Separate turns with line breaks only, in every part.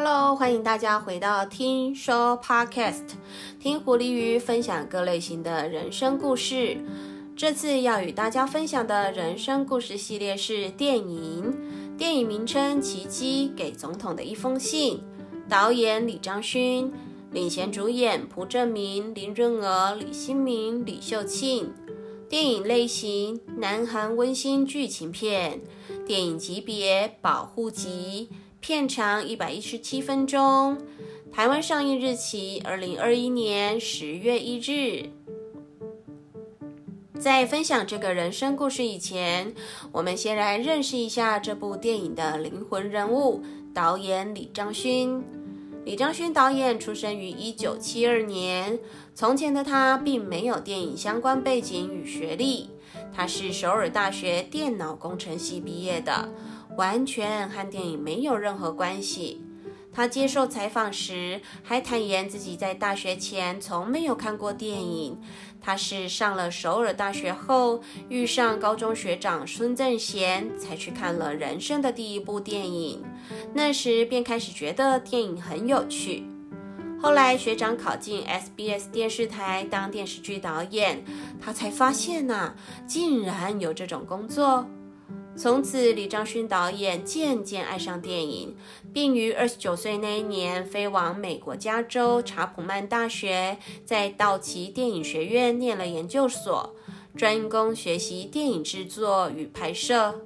Hello，欢迎大家回到听说 Podcast，听狐狸鱼分享各类型的人生故事。这次要与大家分享的人生故事系列是电影，电影名称《奇迹》，给总统的一封信，导演李章勋，领衔主演朴正明、林润娥、李新民、李秀庆。电影类型：南韩温馨剧情片。电影级别：保护级。片长一百一十七分钟。台湾上映日期：二零二一年十月一日。在分享这个人生故事以前，我们先来认识一下这部电影的灵魂人物——导演李章勋。李章勋导演出生于一九七二年。从前的他并没有电影相关背景与学历，他是首尔大学电脑工程系毕业的，完全和电影没有任何关系。他接受采访时还坦言自己在大学前从没有看过电影。他是上了首尔大学后，遇上高中学长孙正贤，才去看了人生的第一部电影。那时便开始觉得电影很有趣。后来学长考进 SBS 电视台当电视剧导演，他才发现呐，竟然有这种工作。从此，李章勋导演渐渐爱上电影，并于二十九岁那一年飞往美国加州查普曼大学，在道奇电影学院念了研究所，专攻学习电影制作与拍摄。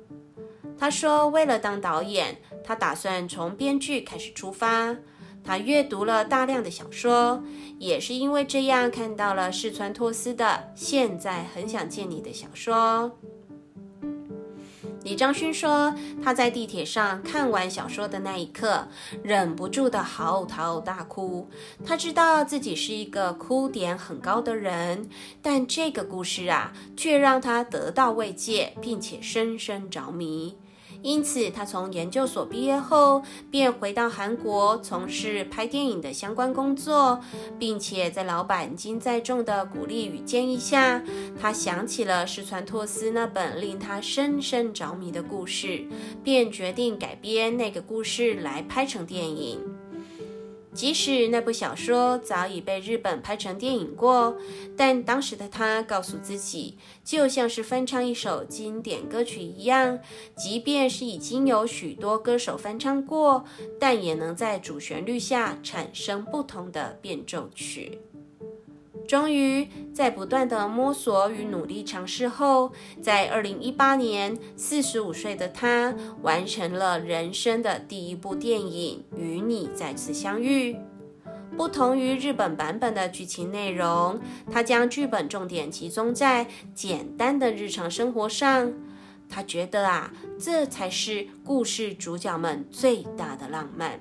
他说，为了当导演，他打算从编剧开始出发。他阅读了大量的小说，也是因为这样看到了世川拓司的《现在很想见你》的小说。李章勋说，他在地铁上看完小说的那一刻，忍不住的嚎啕大哭。他知道自己是一个哭点很高的人，但这个故事啊，却让他得到慰藉，并且深深着迷。因此，他从研究所毕业后便回到韩国从事拍电影的相关工作，并且在老板金在重的鼓励与建议下，他想起了石川拓司那本令他深深着迷的故事，便决定改编那个故事来拍成电影。即使那部小说早已被日本拍成电影过，但当时的他告诉自己，就像是翻唱一首经典歌曲一样，即便是已经有许多歌手翻唱过，但也能在主旋律下产生不同的变奏曲。终于在不断的摸索与努力尝试后，在二零一八年，四十五岁的他完成了人生的第一部电影《与你再次相遇》。不同于日本版本的剧情内容，他将剧本重点集中在简单的日常生活上。他觉得啊，这才是故事主角们最大的浪漫。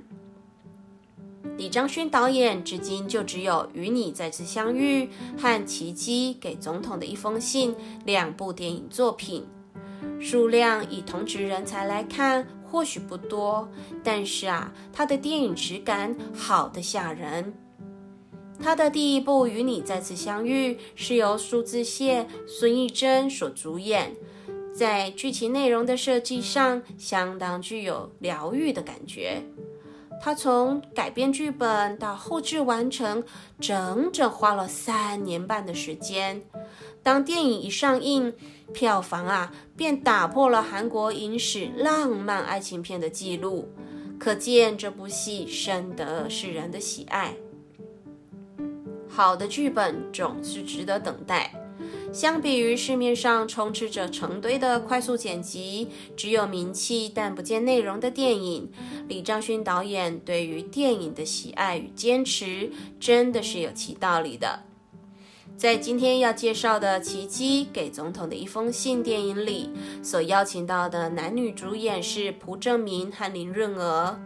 李章勋导演至今就只有《与你再次相遇》和《奇迹》给总统的一封信两部电影作品，数量以同职人才来看或许不多，但是啊，他的电影质感好的吓人。他的第一部《与你再次相遇》是由苏志燮、孙艺珍所主演，在剧情内容的设计上相当具有疗愈的感觉。他从改编剧本到后制完成，整整花了三年半的时间。当电影一上映，票房啊便打破了韩国影史浪漫爱情片的记录，可见这部戏深得世人的喜爱。好的剧本总是值得等待。相比于市面上充斥着成堆的快速剪辑、只有名气但不见内容的电影，李章勋导演对于电影的喜爱与坚持，真的是有其道理的。在今天要介绍的《奇迹给总统的一封信》电影里，所邀请到的男女主演是朴正明和林润娥，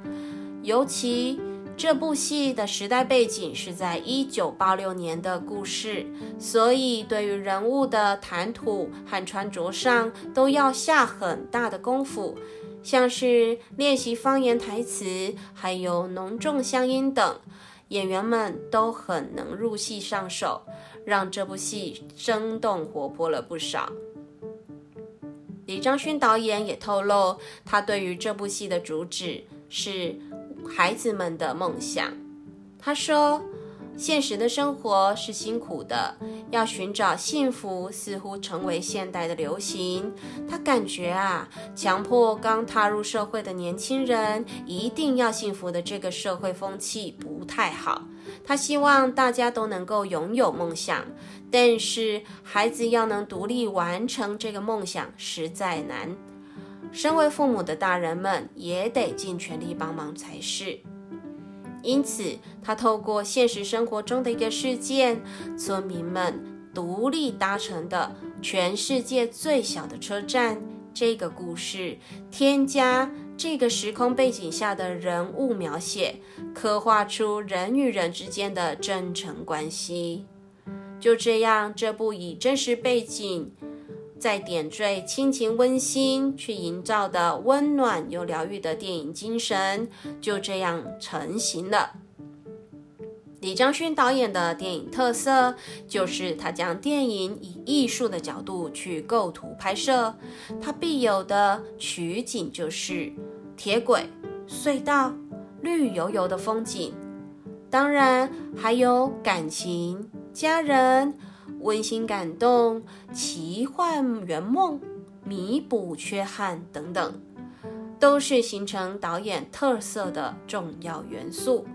尤其。这部戏的时代背景是在一九八六年的故事，所以对于人物的谈吐和穿着上都要下很大的功夫，像是练习方言台词，还有浓重乡音等，演员们都很能入戏上手，让这部戏生动活泼了不少。李章勋导演也透露，他对于这部戏的主旨是。孩子们的梦想。他说。现实的生活是辛苦的，要寻找幸福似乎成为现代的流行。他感觉啊，强迫刚踏入社会的年轻人一定要幸福的这个社会风气不太好。他希望大家都能够拥有梦想，但是孩子要能独立完成这个梦想实在难。身为父母的大人们也得尽全力帮忙才是。因此，他透过现实生活中的一个事件，村民们独立搭乘的全世界最小的车站这个故事，添加这个时空背景下的人物描写，刻画出人与人之间的真诚关系。就这样，这部以真实背景。在点缀亲情温馨，去营造的温暖又疗愈的电影精神，就这样成型了。李章勋导演的电影特色，就是他将电影以艺术的角度去构图拍摄，他必有的取景就是铁轨、隧道、绿油油的风景，当然还有感情、家人。温馨感动、奇幻圆梦、弥补缺憾等等，都是形成导演特色的重要元素。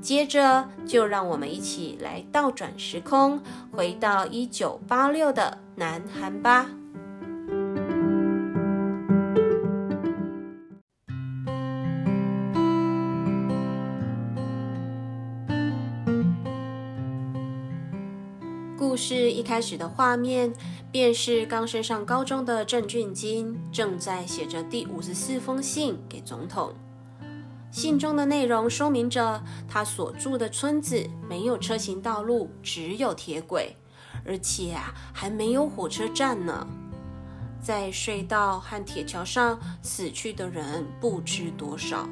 接着，就让我们一起来倒转时空，回到一九八六的南韩吧。故事一开始的画面，便是刚升上高中的郑俊金正在写着第五十四封信给总统。信中的内容说明着他所住的村子没有车行道路，只有铁轨，而且啊还没有火车站呢。在隧道和铁桥上死去的人不知多少。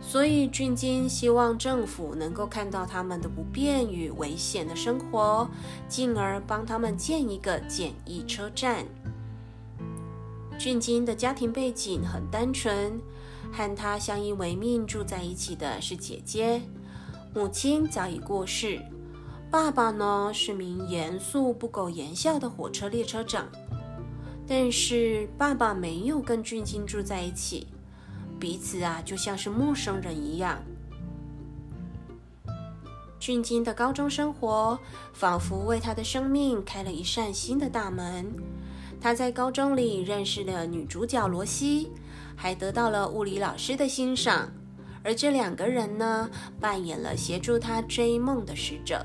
所以，俊金希望政府能够看到他们的不便与危险的生活，进而帮他们建一个简易车站。俊金的家庭背景很单纯，和他相依为命住在一起的是姐姐，母亲早已过世，爸爸呢是名严肃不苟言笑的火车列车长，但是爸爸没有跟俊金住在一起。彼此啊，就像是陌生人一样。俊金的高中生活仿佛为他的生命开了一扇新的大门。他在高中里认识了女主角罗西，还得到了物理老师的欣赏。而这两个人呢，扮演了协助他追梦的使者，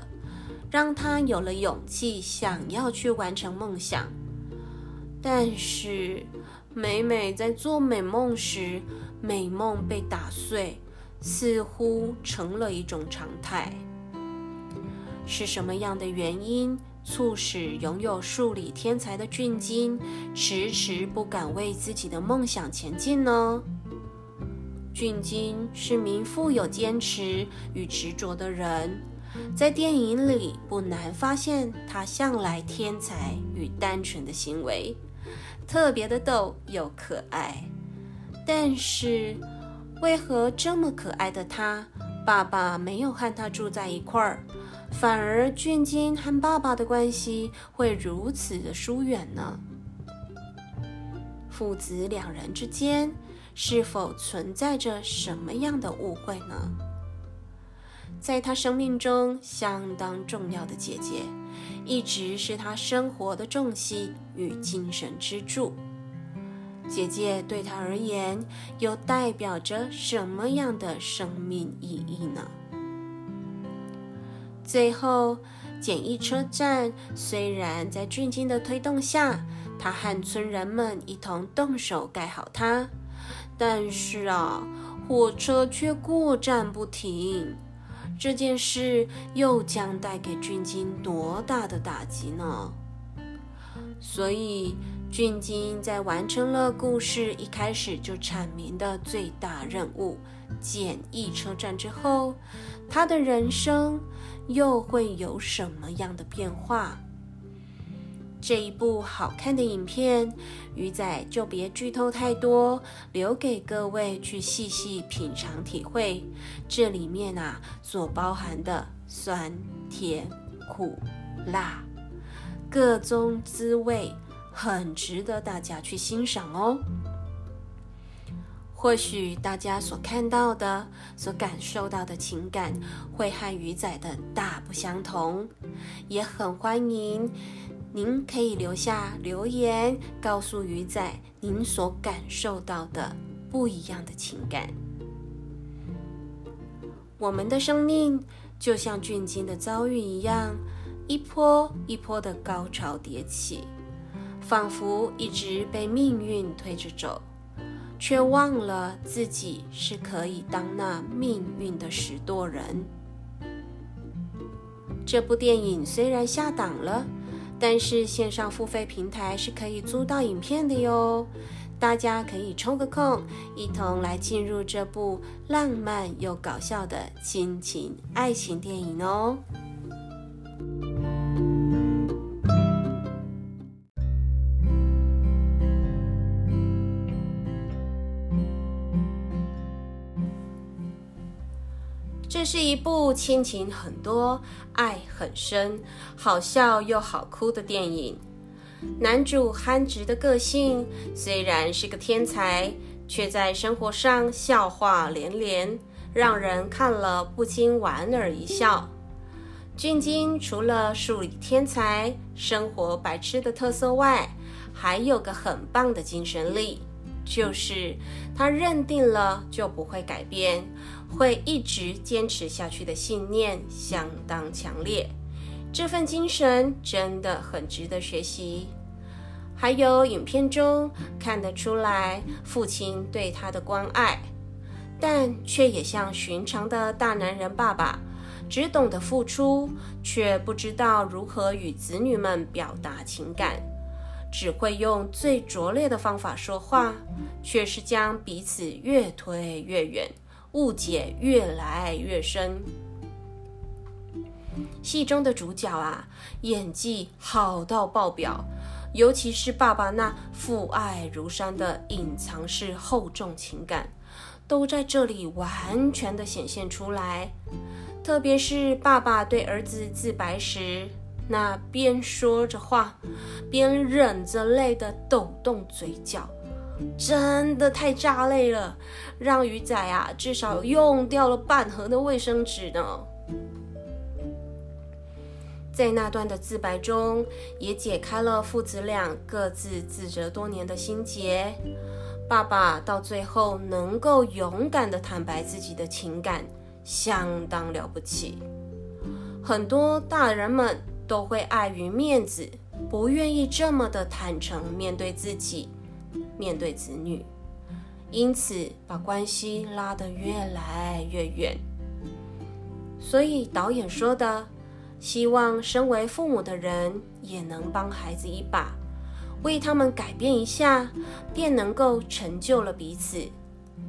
让他有了勇气想要去完成梦想。但是，每每在做美梦时，美梦被打碎，似乎成了一种常态。是什么样的原因促使拥有数理天才的俊金迟迟不敢为自己的梦想前进呢？俊金是名富有坚持与执着的人，在电影里不难发现他向来天才与单纯的行为，特别的逗又可爱。但是，为何这么可爱的他，爸爸没有和他住在一块儿，反而俊金和爸爸的关系会如此的疏远呢？父子两人之间是否存在着什么样的误会呢？在他生命中相当重要的姐姐，一直是他生活的重心与精神支柱。姐姐对他而言，又代表着什么样的生命意义呢？最后，简易车站虽然在俊金的推动下，他和村人们一同动手盖好它，但是啊，火车却过站不停。这件事又将带给俊金多大的打击呢？所以。俊金在完成了故事一开始就阐明的最大任务——简易车站之后，他的人生又会有什么样的变化？这一部好看的影片，鱼仔就别剧透太多，留给各位去细细品尝体会。这里面啊所包含的酸、甜、苦、辣，各种滋味，很值得大家去欣赏哦。或许大家所看到的、所感受到的情感，会和鱼仔的大不相同，也很欢迎您可以留下留言，告诉鱼仔您所感受到的不一样的情感。我们的生命就像俊金的遭遇一样，一波一波的高潮迭起，仿佛一直被命运推着走。却忘了自己是可以当那命运的拾舵人。这部电影虽然下档了，但是线上付费平台是可以租到影片的哟。大家可以抽个空，一同来进入这部浪漫又搞笑的亲情爱情电影哦。这是一部亲情很多、爱很深、好笑又好哭的电影。男主憨直的个性虽然是个天才，却在生活上笑话连连，让人看了不禁莞尔一笑。俊金除了数理天才、生活白痴的特色外，还有个很棒的精神力。就是他认定了就不会改变，会一直坚持下去的信念相当强烈。这份精神真的很值得学习。还有影片中看得出来父亲对他的关爱，但却也像寻常的大男人爸爸，只懂得付出，却不知道如何与子女们表达情感。只会用最拙劣的方法说话，却是将彼此越推越远，误解越来越深。戏中的主角啊，演技好到爆表，尤其是爸爸那父爱如山的隐藏式厚重情感，都在这里完全的显现出来。特别是爸爸对儿子自白时。那边说着话，边忍着泪的抖动嘴角，真的太炸泪了，让鱼仔啊至少用掉了半盒的卫生纸呢。在那段的自白中，也解开了父子俩各自自责多年的心结。爸爸到最后能够勇敢的坦白自己的情感，相当了不起。很多大人们。都会碍于面子，不愿意这么的坦诚面对自己，面对子女，因此把关系拉得越来越远。所以导演说的，希望身为父母的人也能帮孩子一把，为他们改变一下，便能够成就了彼此，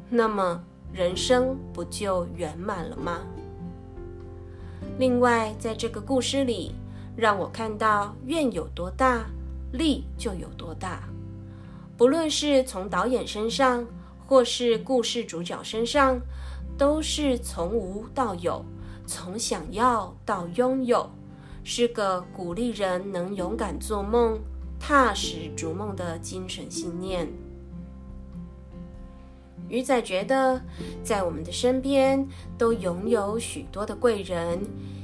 那么人生不就圆满了吗？另外，在这个故事里。让我看到愿有多大，力就有多大。不论是从导演身上，或是故事主角身上，都是从无到有，从想要到拥有，是个鼓励人能勇敢做梦、踏实逐梦的精神信念。鱼仔觉得，在我们的身边都拥有许多的贵人。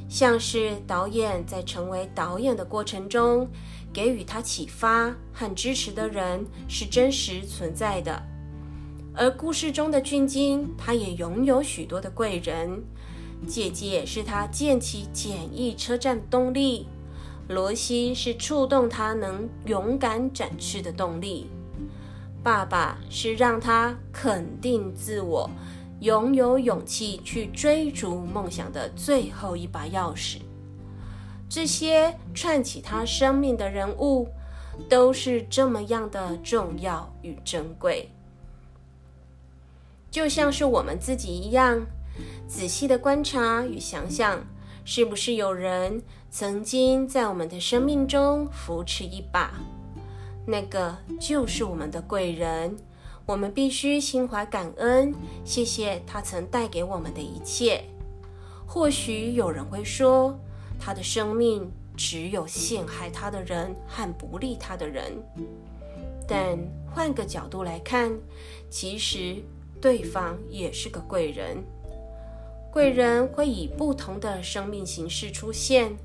像是导演在成为导演的过程中，给予他启发和支持的人是真实存在的。而故事中的俊金，他也拥有许多的贵人。姐姐是他建起简易车站的动力，罗西是触动他能勇敢展翅的动力，爸爸是让他肯定自我。拥有勇气去追逐梦想的最后一把钥匙，这些串起他生命的人物，都是这么样的重要与珍贵。就像是我们自己一样，仔细的观察与想想，是不是有人曾经在我们的生命中扶持一把？那个就是我们的贵人，我们必须心怀感恩，谢谢他曾带给我们的一切。或许有人会说，他的生命只有陷害他的人和不利他的人。但换个角度来看，其实对方也是个贵人。贵人会以不同的生命形式出现，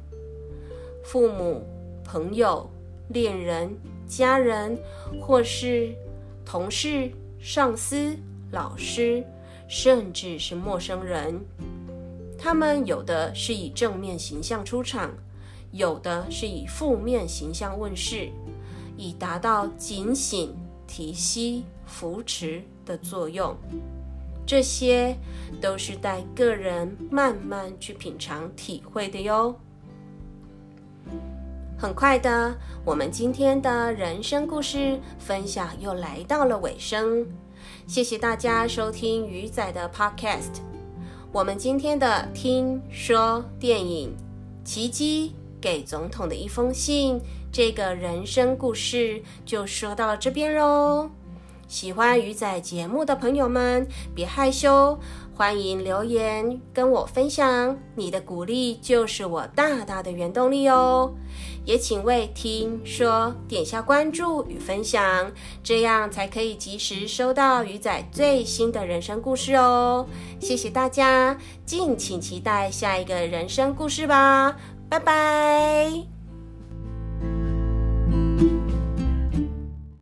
父母、朋友、恋人。家人，或是同事、上司、老师，甚至是陌生人，他们有的是以正面形象出场，有的是以负面形象问世，以达到警醒、提息、扶持的作用。这些都是带个人慢慢去品尝、体会的哟。很快的，我们今天的人生故事分享又来到了尾声。谢谢大家收听鱼仔的 Podcast。我们今天的听说电影《奇迹给总统的一封信》这个人生故事就说到了这边喽。喜欢鱼仔节目的朋友们，别害羞，欢迎留言跟我分享。你的鼓励就是我大大的原动力哦。也请为听说点下关注与分享，这样才可以及时收到鱼仔最新的人生故事哦。谢谢大家，敬请期待下一个人生故事吧，拜拜。